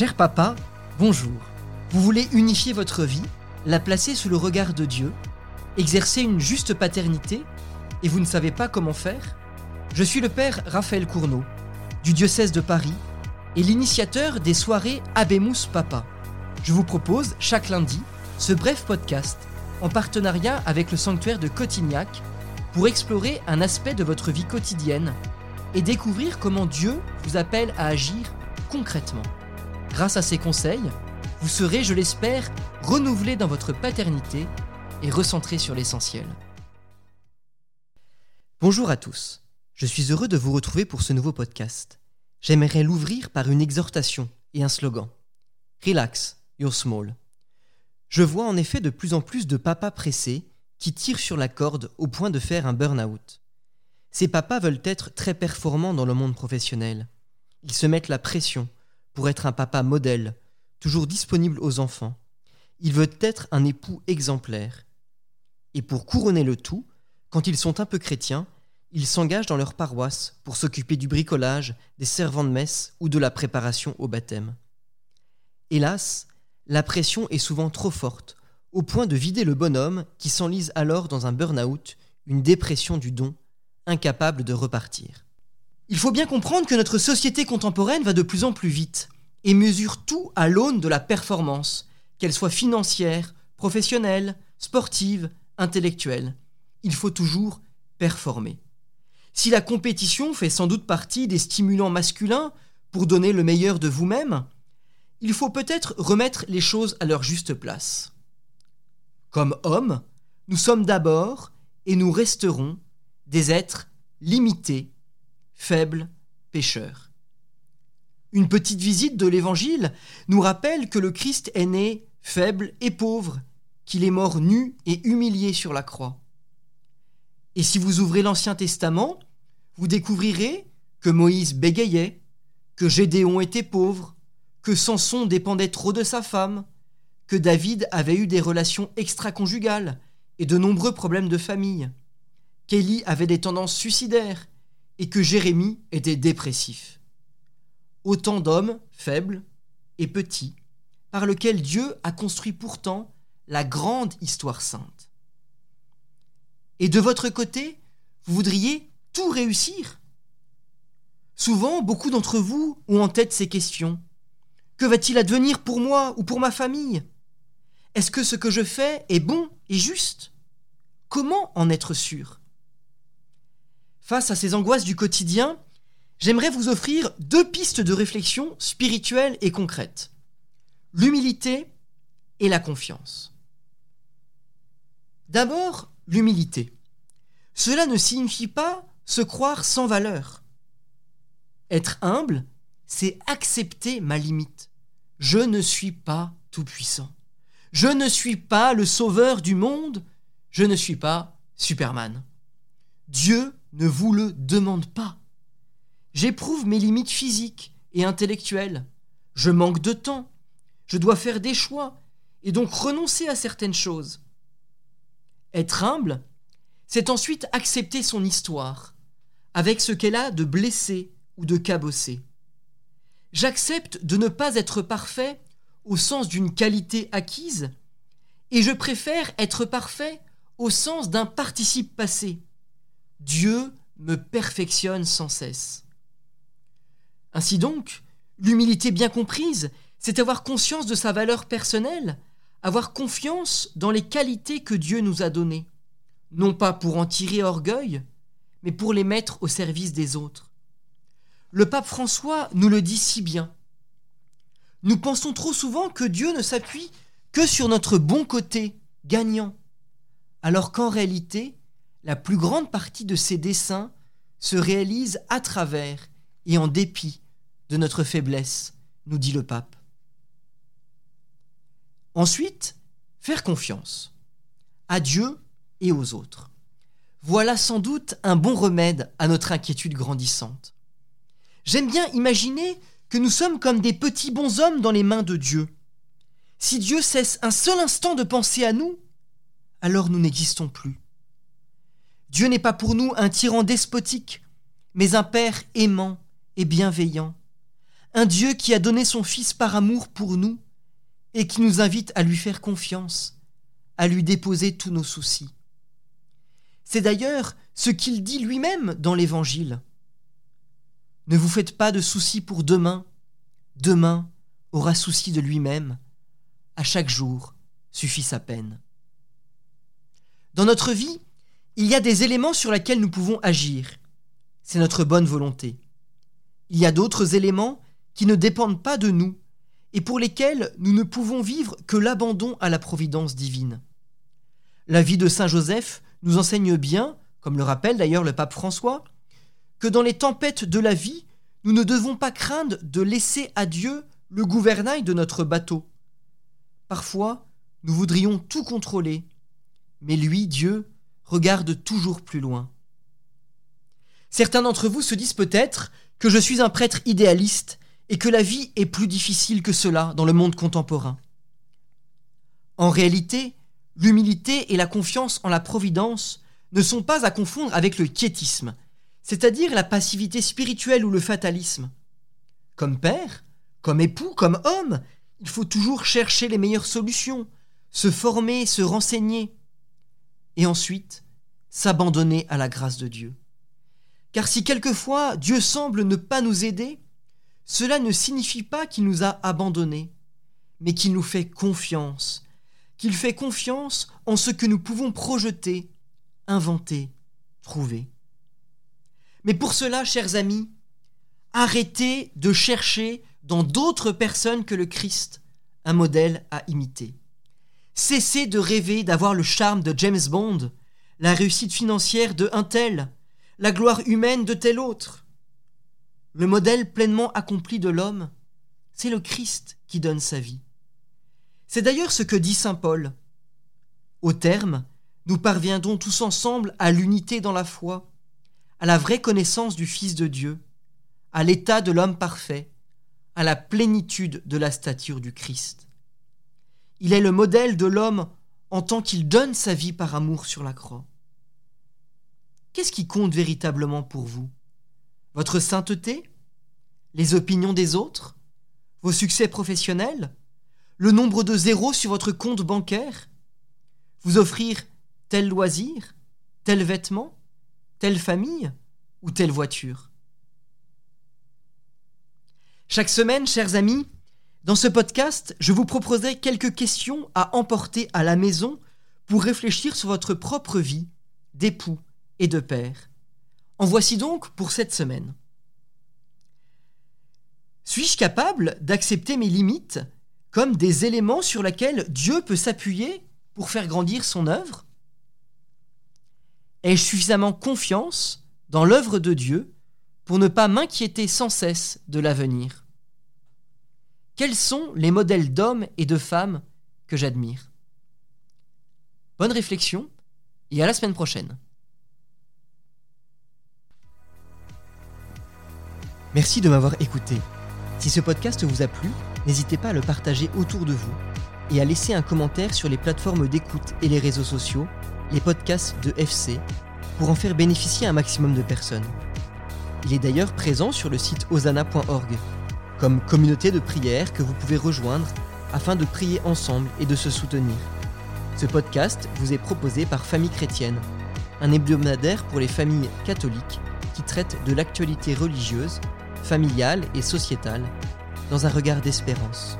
Cher papa, bonjour. Vous voulez unifier votre vie, la placer sous le regard de Dieu, exercer une juste paternité, et vous ne savez pas comment faire? Je suis le père Raphaël Cournot, du diocèse de Paris, et l'initiateur des soirées Abemus Papa. Je vous propose, chaque lundi, ce bref podcast en partenariat avec le sanctuaire de Cotignac pour explorer un aspect de votre vie quotidienne et découvrir comment Dieu vous appelle à agir concrètement. Grâce à ces conseils, vous serez, je l'espère, renouvelé dans votre paternité et recentré sur l'essentiel. Bonjour à tous, je suis heureux de vous retrouver pour ce nouveau podcast. J'aimerais l'ouvrir par une exhortation et un slogan. Relax, you're small. Je vois en effet de plus en plus de papas pressés qui tirent sur la corde au point de faire un burn-out. Ces papas veulent être très performants dans le monde professionnel. Ils se mettent la pression, pour être un papa modèle, toujours disponible aux enfants. Il veut être un époux exemplaire. Et pour couronner le tout, quand ils sont un peu chrétiens, ils s'engagent dans leur paroisse pour s'occuper du bricolage, des servants de messe ou de la préparation au baptême. Hélas, la pression est souvent trop forte, au point de vider le bonhomme qui s'enlise alors dans un burn-out, une dépression du don, incapable de repartir. Il faut bien comprendre que notre société contemporaine va de plus en plus vite et mesure tout à l'aune de la performance, qu'elle soit financière, professionnelle, sportive, intellectuelle. Il faut toujours performer. Si la compétition fait sans doute partie des stimulants masculins pour donner le meilleur de vous-même, il faut peut-être remettre les choses à leur juste place. Comme hommes, nous sommes d'abord et nous resterons des êtres limités faible pécheur. Une petite visite de l'Évangile nous rappelle que le Christ est né faible et pauvre, qu'il est mort nu et humilié sur la croix. Et si vous ouvrez l'Ancien Testament, vous découvrirez que Moïse bégayait, que Gédéon était pauvre, que Samson dépendait trop de sa femme, que David avait eu des relations extra-conjugales et de nombreux problèmes de famille, qu'Élie avait des tendances suicidaires et que Jérémie était dépressif. Autant d'hommes faibles et petits, par lesquels Dieu a construit pourtant la grande histoire sainte. Et de votre côté, vous voudriez tout réussir? Souvent, beaucoup d'entre vous ont en tête ces questions. Que va-t-il advenir pour moi ou pour ma famille? Est-ce que ce que je fais est bon et juste? Comment en être sûr? Face à ces angoisses du quotidien, j'aimerais vous offrir deux pistes de réflexion spirituelles et concrètes. L'humilité et la confiance. D'abord, l'humilité. Cela ne signifie pas se croire sans valeur. Être humble, c'est accepter ma limite. Je ne suis pas tout-puissant. Je ne suis pas le sauveur du monde. Je ne suis pas Superman. Dieu ne vous le demande pas. J'éprouve mes limites physiques et intellectuelles. Je manque de temps. Je dois faire des choix et donc renoncer à certaines choses. Être humble, c'est ensuite accepter son histoire, avec ce qu'elle a de blessé ou de cabossé. J'accepte de ne pas être parfait au sens d'une qualité acquise, et je préfère être parfait au sens d'un participe passé. Dieu me perfectionne sans cesse. Ainsi donc, l'humilité bien comprise, c'est avoir conscience de sa valeur personnelle, avoir confiance dans les qualités que Dieu nous a données, non pas pour en tirer orgueil, mais pour les mettre au service des autres. Le pape François nous le dit si bien. Nous pensons trop souvent que Dieu ne s'appuie que sur notre bon côté, gagnant, alors qu'en réalité, la plus grande partie de ces dessins se réalise à travers et en dépit de notre faiblesse, nous dit le pape. Ensuite, faire confiance à Dieu et aux autres. Voilà sans doute un bon remède à notre inquiétude grandissante. J'aime bien imaginer que nous sommes comme des petits bonshommes dans les mains de Dieu. Si Dieu cesse un seul instant de penser à nous, alors nous n'existons plus. Dieu n'est pas pour nous un tyran despotique, mais un Père aimant et bienveillant, un Dieu qui a donné son Fils par amour pour nous et qui nous invite à lui faire confiance, à lui déposer tous nos soucis. C'est d'ailleurs ce qu'il dit lui-même dans l'Évangile. Ne vous faites pas de soucis pour demain, demain aura souci de lui-même, à chaque jour suffit sa peine. Dans notre vie, il y a des éléments sur lesquels nous pouvons agir. C'est notre bonne volonté. Il y a d'autres éléments qui ne dépendent pas de nous et pour lesquels nous ne pouvons vivre que l'abandon à la providence divine. La vie de Saint Joseph nous enseigne bien, comme le rappelle d'ailleurs le pape François, que dans les tempêtes de la vie, nous ne devons pas craindre de laisser à Dieu le gouvernail de notre bateau. Parfois, nous voudrions tout contrôler, mais lui, Dieu, regarde toujours plus loin. Certains d'entre vous se disent peut-être que je suis un prêtre idéaliste et que la vie est plus difficile que cela dans le monde contemporain. En réalité, l'humilité et la confiance en la providence ne sont pas à confondre avec le quiétisme, c'est-à-dire la passivité spirituelle ou le fatalisme. Comme père, comme époux, comme homme, il faut toujours chercher les meilleures solutions, se former, se renseigner, et ensuite s'abandonner à la grâce de Dieu. Car si quelquefois Dieu semble ne pas nous aider, cela ne signifie pas qu'il nous a abandonnés, mais qu'il nous fait confiance, qu'il fait confiance en ce que nous pouvons projeter, inventer, trouver. Mais pour cela, chers amis, arrêtez de chercher dans d'autres personnes que le Christ un modèle à imiter. Cessez de rêver d'avoir le charme de James Bond, la réussite financière de un tel, la gloire humaine de tel autre. Le modèle pleinement accompli de l'homme, c'est le Christ qui donne sa vie. C'est d'ailleurs ce que dit Saint Paul. Au terme, nous parviendrons tous ensemble à l'unité dans la foi, à la vraie connaissance du Fils de Dieu, à l'état de l'homme parfait, à la plénitude de la stature du Christ. Il est le modèle de l'homme en tant qu'il donne sa vie par amour sur la croix. Qu'est-ce qui compte véritablement pour vous? Votre sainteté? Les opinions des autres? Vos succès professionnels? Le nombre de zéros sur votre compte bancaire? Vous offrir tel loisir Tel vêtement Telle famille Ou telle voiture? Chaque semaine, chers amis, dans ce podcast, je vous proposerai quelques questions à emporter à la maison pour réfléchir sur votre propre vie d'époux et de père. En voici donc pour cette semaine. Suis-je capable d'accepter mes limites comme des éléments sur lesquels Dieu peut s'appuyer pour faire grandir son œuvre? Ai-je suffisamment confiance dans l'œuvre de Dieu pour ne pas m'inquiéter sans cesse de l'avenir? Quels sont les modèles d'hommes et de femmes que j'admire? Bonne réflexion et à la semaine prochaine. Merci de m'avoir écouté. Si ce podcast vous a plu, n'hésitez pas à le partager autour de vous et à laisser un commentaire sur les plateformes d'écoute et les réseaux sociaux, les podcasts de FC, pour en faire bénéficier un maximum de personnes. Il est d'ailleurs présent sur le site osana.org comme communauté de prière que vous pouvez rejoindre afin de prier ensemble et de se soutenir. Ce podcast vous est proposé par Famille Chrétienne, un hebdomadaire pour les familles catholiques qui traite de l'actualité religieuse, familiale et sociétale dans un regard d'espérance.